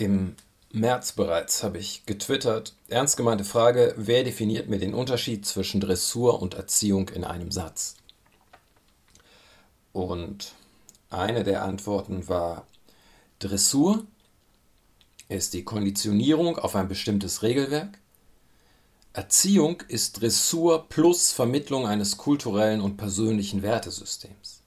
Im März bereits habe ich getwittert, ernst gemeinte Frage, wer definiert mir den Unterschied zwischen Dressur und Erziehung in einem Satz? Und eine der Antworten war, Dressur ist die Konditionierung auf ein bestimmtes Regelwerk. Erziehung ist Dressur plus Vermittlung eines kulturellen und persönlichen Wertesystems.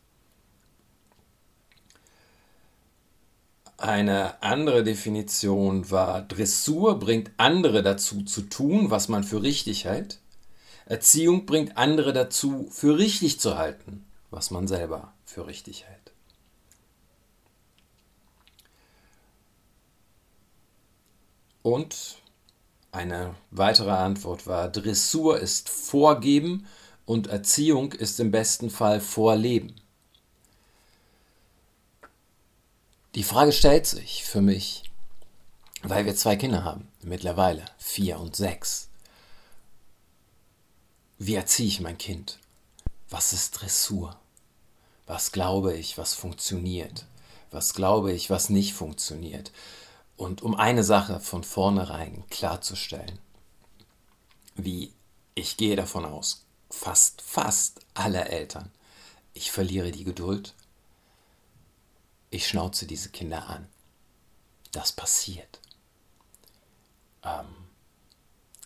Eine andere Definition war, Dressur bringt andere dazu zu tun, was man für richtig hält. Erziehung bringt andere dazu, für richtig zu halten, was man selber für richtig hält. Und eine weitere Antwort war, Dressur ist Vorgeben und Erziehung ist im besten Fall Vorleben. Die Frage stellt sich für mich, weil wir zwei Kinder haben, mittlerweile vier und sechs. Wie erziehe ich mein Kind? Was ist Dressur? Was glaube ich, was funktioniert? Was glaube ich, was nicht funktioniert? Und um eine Sache von vornherein klarzustellen, wie ich gehe davon aus, fast, fast alle Eltern, ich verliere die Geduld ich schnauze diese Kinder an. Das passiert. Ähm,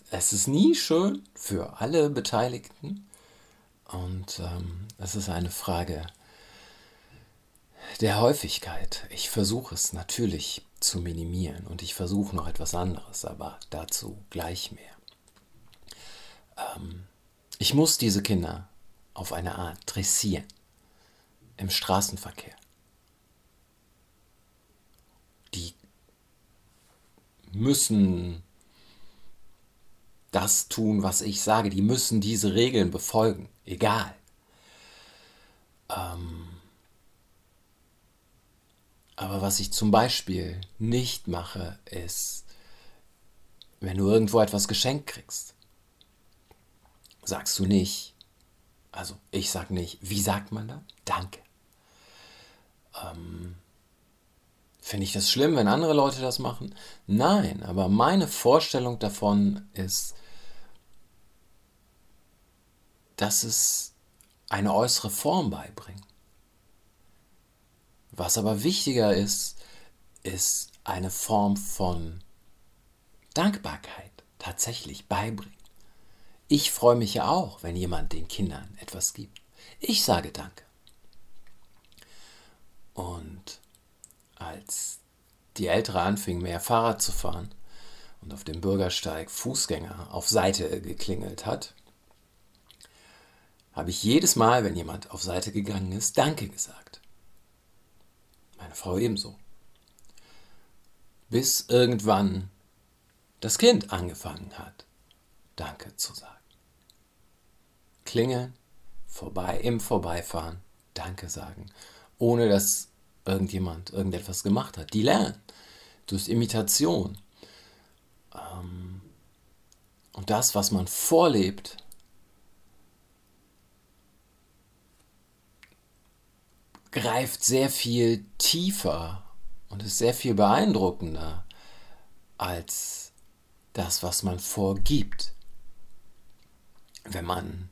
es ist nie schön für alle Beteiligten und ähm, es ist eine Frage der Häufigkeit. Ich versuche es natürlich zu minimieren und ich versuche noch etwas anderes, aber dazu gleich mehr. Ähm, ich muss diese Kinder auf eine Art dressieren im Straßenverkehr. Müssen das tun, was ich sage. Die müssen diese Regeln befolgen. Egal. Ähm aber was ich zum Beispiel nicht mache, ist, wenn du irgendwo etwas geschenkt kriegst, sagst du nicht, also ich sag nicht, wie sagt man da? Danke. Ähm Finde ich das schlimm, wenn andere Leute das machen? Nein, aber meine Vorstellung davon ist, dass es eine äußere Form beibringt. Was aber wichtiger ist, ist eine Form von Dankbarkeit tatsächlich beibringen. Ich freue mich ja auch, wenn jemand den Kindern etwas gibt. Ich sage Danke. Und als die Ältere anfing, mehr Fahrrad zu fahren und auf dem Bürgersteig Fußgänger auf Seite geklingelt hat, habe ich jedes Mal, wenn jemand auf Seite gegangen ist, Danke gesagt. Meine Frau ebenso. Bis irgendwann das Kind angefangen hat, Danke zu sagen. Klingeln, vorbei, im Vorbeifahren, Danke sagen, ohne dass irgendjemand irgendetwas gemacht hat. Die lernen durch Imitation. Ähm, und das, was man vorlebt, greift sehr viel tiefer und ist sehr viel beeindruckender als das, was man vorgibt. Wenn man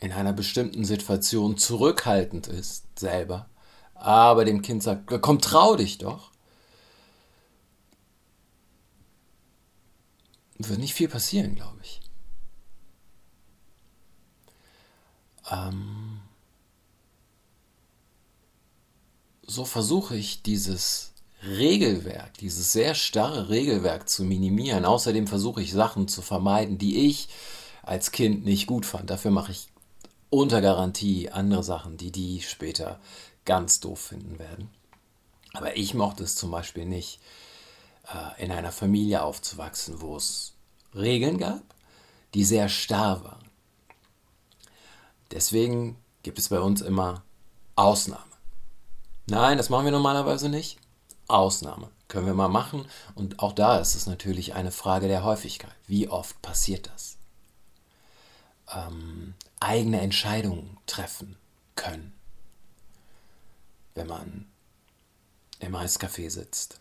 in einer bestimmten Situation zurückhaltend ist, selber, aber dem Kind sagt, komm, trau dich doch, wird nicht viel passieren, glaube ich. Ähm so versuche ich dieses Regelwerk, dieses sehr starre Regelwerk zu minimieren. Außerdem versuche ich Sachen zu vermeiden, die ich als Kind nicht gut fand. Dafür mache ich unter Garantie andere Sachen, die die später ganz doof finden werden. Aber ich mochte es zum Beispiel nicht, äh, in einer Familie aufzuwachsen, wo es Regeln gab, die sehr starr waren. Deswegen gibt es bei uns immer Ausnahme. Nein, das machen wir normalerweise nicht. Ausnahme können wir mal machen. Und auch da ist es natürlich eine Frage der Häufigkeit. Wie oft passiert das? ähm, eigene Entscheidungen treffen können. Wenn man im Eiscafé sitzt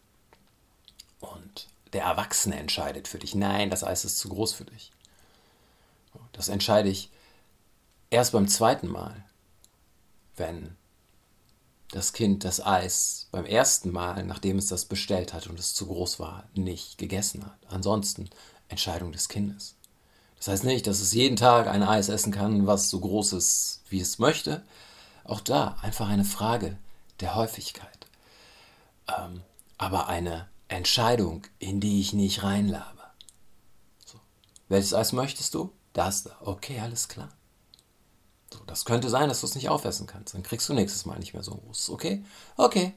und der Erwachsene entscheidet für dich, nein, das Eis ist zu groß für dich. Das entscheide ich erst beim zweiten Mal, wenn das Kind das Eis beim ersten Mal, nachdem es das bestellt hat und es zu groß war, nicht gegessen hat. Ansonsten Entscheidung des Kindes. Das heißt nicht, dass es jeden Tag ein Eis essen kann, was so groß ist, wie es möchte. Auch da einfach eine Frage der Häufigkeit. Ähm, aber eine Entscheidung, in die ich nicht reinlabe. So. Welches Eis möchtest du? Das da. Okay, alles klar. So, das könnte sein, dass du es nicht aufessen kannst. Dann kriegst du nächstes Mal nicht mehr so groß. Okay? Okay.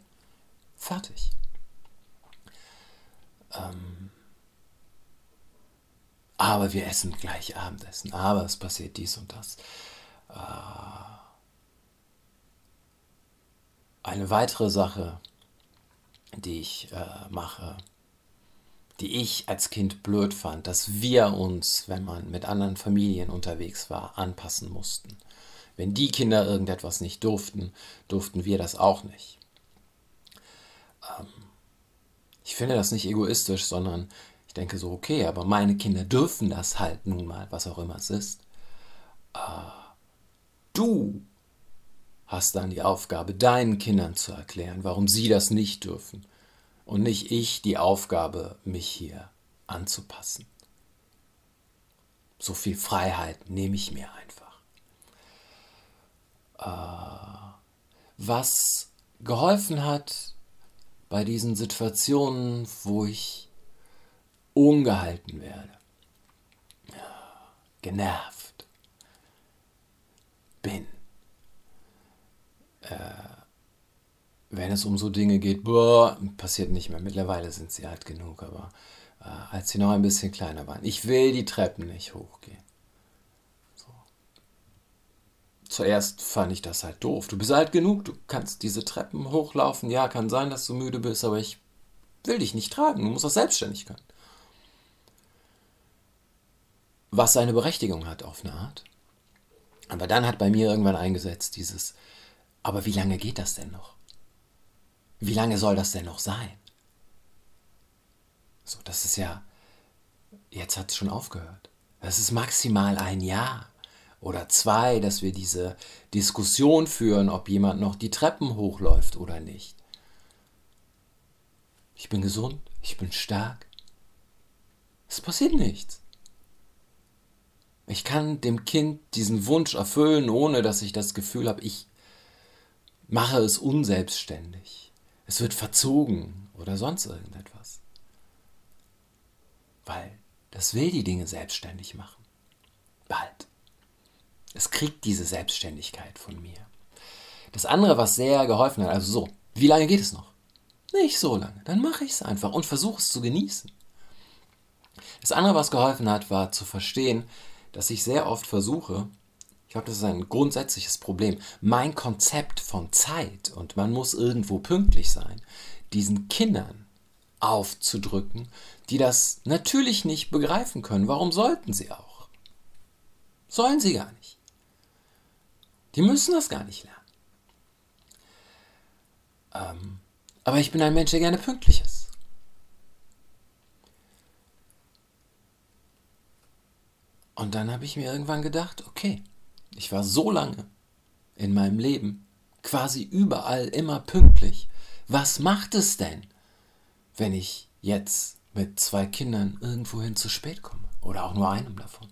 Fertig. Ähm, aber wir essen gleich Abendessen. Aber es passiert dies und das. Äh, eine weitere Sache, die ich äh, mache, die ich als Kind blöd fand, dass wir uns, wenn man mit anderen Familien unterwegs war, anpassen mussten. Wenn die Kinder irgendetwas nicht durften, durften wir das auch nicht. Ähm, ich finde das nicht egoistisch, sondern ich denke so, okay, aber meine Kinder dürfen das halt nun mal, was auch immer es ist. Äh, du hast dann die Aufgabe, deinen Kindern zu erklären, warum sie das nicht dürfen. Und nicht ich die Aufgabe, mich hier anzupassen. So viel Freiheit nehme ich mir einfach. Äh, was geholfen hat bei diesen Situationen, wo ich ungehalten werde, genervt bin äh, wenn es um so Dinge geht, boah, passiert nicht mehr. Mittlerweile sind sie alt genug, aber äh, als sie noch ein bisschen kleiner waren, ich will die Treppen nicht hochgehen. So. Zuerst fand ich das halt doof. Du bist alt genug, du kannst diese Treppen hochlaufen. Ja, kann sein, dass du müde bist, aber ich will dich nicht tragen. Du musst das selbstständig können. Was seine Berechtigung hat auf eine Art. Aber dann hat bei mir irgendwann eingesetzt dieses, aber wie lange geht das denn noch? Wie lange soll das denn noch sein? So, das ist ja, jetzt hat es schon aufgehört. Das ist maximal ein Jahr oder zwei, dass wir diese Diskussion führen, ob jemand noch die Treppen hochläuft oder nicht. Ich bin gesund, ich bin stark. Es passiert nichts. Ich kann dem Kind diesen Wunsch erfüllen, ohne dass ich das Gefühl habe, ich mache es unselbstständig. Es wird verzogen oder sonst irgendetwas. Weil das will die Dinge selbstständig machen. Bald. Es kriegt diese Selbstständigkeit von mir. Das andere, was sehr geholfen hat, also so, wie lange geht es noch? Nicht so lange. Dann mache ich es einfach und versuche es zu genießen. Das andere, was geholfen hat, war zu verstehen, dass ich sehr oft versuche, ich glaube, das ist ein grundsätzliches Problem. Mein Konzept von Zeit und man muss irgendwo pünktlich sein, diesen Kindern aufzudrücken, die das natürlich nicht begreifen können. Warum sollten sie auch? Sollen sie gar nicht. Die müssen das gar nicht lernen. Ähm, aber ich bin ein Mensch, der gerne pünktlich ist. Und dann habe ich mir irgendwann gedacht, okay, ich war so lange in meinem Leben quasi überall immer pünktlich. Was macht es denn, wenn ich jetzt mit zwei Kindern irgendwohin zu spät komme? Oder auch nur einem davon?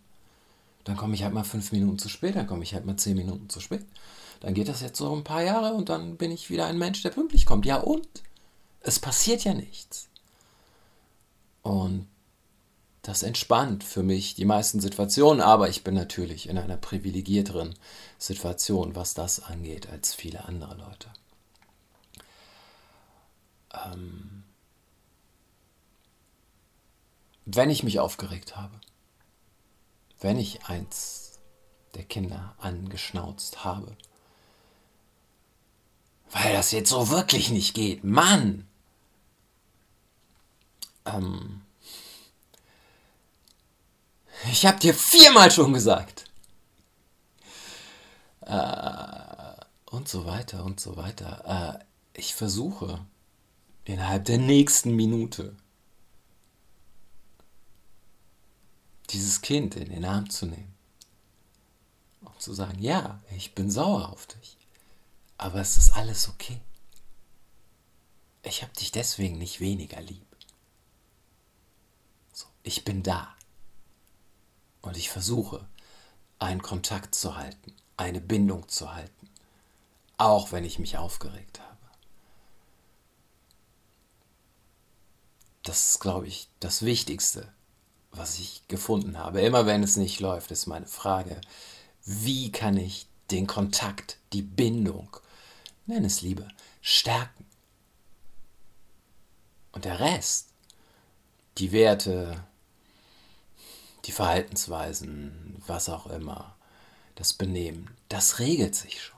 Dann komme ich halt mal fünf Minuten zu spät, dann komme ich halt mal zehn Minuten zu spät. Dann geht das jetzt so ein paar Jahre und dann bin ich wieder ein Mensch, der pünktlich kommt. Ja und? Es passiert ja nichts. Und das entspannt für mich die meisten Situationen, aber ich bin natürlich in einer privilegierteren Situation, was das angeht, als viele andere Leute. Ähm, wenn ich mich aufgeregt habe, wenn ich eins der Kinder angeschnauzt habe, weil das jetzt so wirklich nicht geht, Mann! Ähm, ich hab dir viermal schon gesagt. Äh, und so weiter und so weiter. Äh, ich versuche innerhalb der nächsten Minute dieses Kind in den Arm zu nehmen und zu sagen, ja, ich bin sauer auf dich, aber es ist alles okay. Ich habe dich deswegen nicht weniger lieb. So, ich bin da. Und ich versuche, einen Kontakt zu halten, eine Bindung zu halten, auch wenn ich mich aufgeregt habe. Das ist, glaube ich, das Wichtigste, was ich gefunden habe. Immer wenn es nicht läuft, ist meine Frage, wie kann ich den Kontakt, die Bindung, nenn es Liebe, stärken? Und der Rest, die Werte, die Verhaltensweisen, was auch immer, das Benehmen, das regelt sich schon.